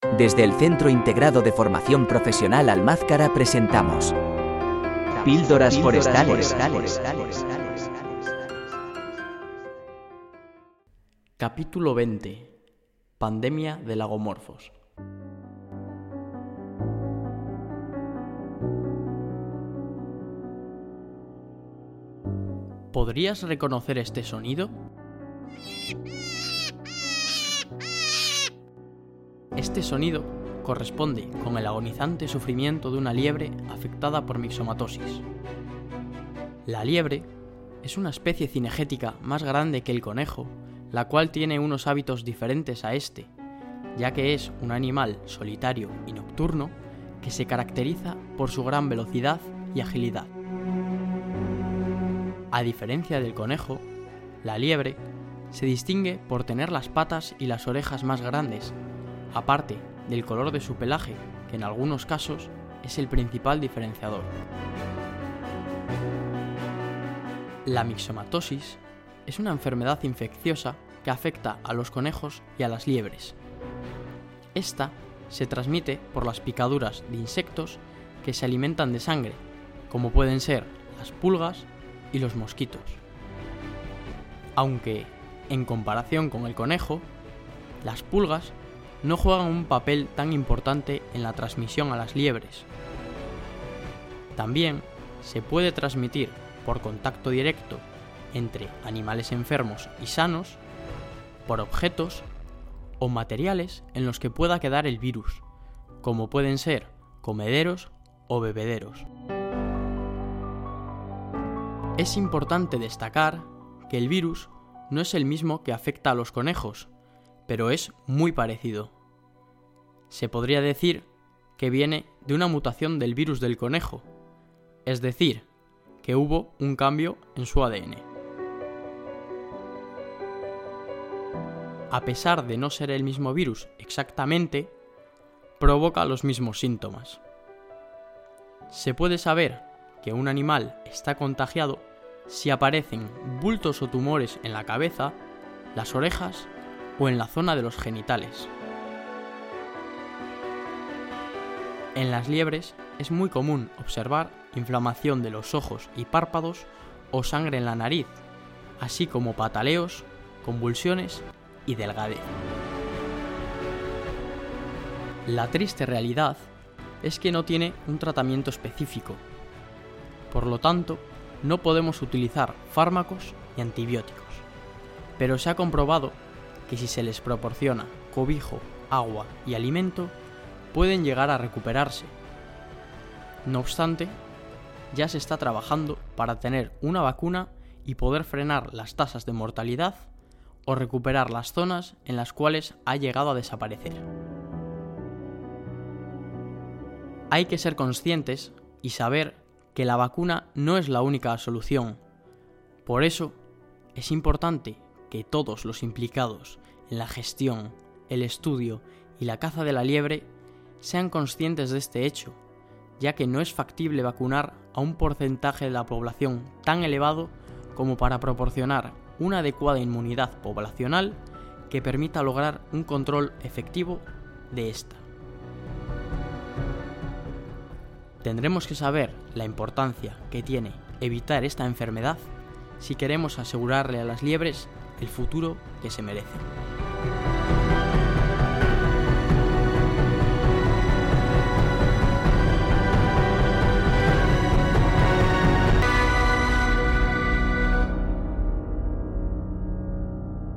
Desde el Centro Integrado de Formación Profesional Almázcara presentamos Píldoras Forestales. Capítulo 20. Pandemia de lagomorfos. ¿Podrías reconocer este sonido? Este sonido corresponde con el agonizante sufrimiento de una liebre afectada por mixomatosis. La liebre es una especie cinegética más grande que el conejo, la cual tiene unos hábitos diferentes a este, ya que es un animal solitario y nocturno que se caracteriza por su gran velocidad y agilidad. A diferencia del conejo, la liebre se distingue por tener las patas y las orejas más grandes aparte del color de su pelaje, que en algunos casos es el principal diferenciador. La mixomatosis es una enfermedad infecciosa que afecta a los conejos y a las liebres. Esta se transmite por las picaduras de insectos que se alimentan de sangre, como pueden ser las pulgas y los mosquitos. Aunque, en comparación con el conejo, las pulgas no juegan un papel tan importante en la transmisión a las liebres. También se puede transmitir por contacto directo entre animales enfermos y sanos, por objetos o materiales en los que pueda quedar el virus, como pueden ser comederos o bebederos. Es importante destacar que el virus no es el mismo que afecta a los conejos, pero es muy parecido. Se podría decir que viene de una mutación del virus del conejo, es decir, que hubo un cambio en su ADN. A pesar de no ser el mismo virus exactamente, provoca los mismos síntomas. Se puede saber que un animal está contagiado si aparecen bultos o tumores en la cabeza, las orejas o en la zona de los genitales. En las liebres es muy común observar inflamación de los ojos y párpados o sangre en la nariz, así como pataleos, convulsiones y delgadez. La triste realidad es que no tiene un tratamiento específico. Por lo tanto, no podemos utilizar fármacos y antibióticos. Pero se ha comprobado que si se les proporciona cobijo, agua y alimento, pueden llegar a recuperarse. No obstante, ya se está trabajando para tener una vacuna y poder frenar las tasas de mortalidad o recuperar las zonas en las cuales ha llegado a desaparecer. Hay que ser conscientes y saber que la vacuna no es la única solución. Por eso, es importante que todos los implicados en la gestión, el estudio y la caza de la liebre sean conscientes de este hecho, ya que no es factible vacunar a un porcentaje de la población tan elevado como para proporcionar una adecuada inmunidad poblacional que permita lograr un control efectivo de esta. Tendremos que saber la importancia que tiene evitar esta enfermedad si queremos asegurarle a las liebres el futuro que se merecen.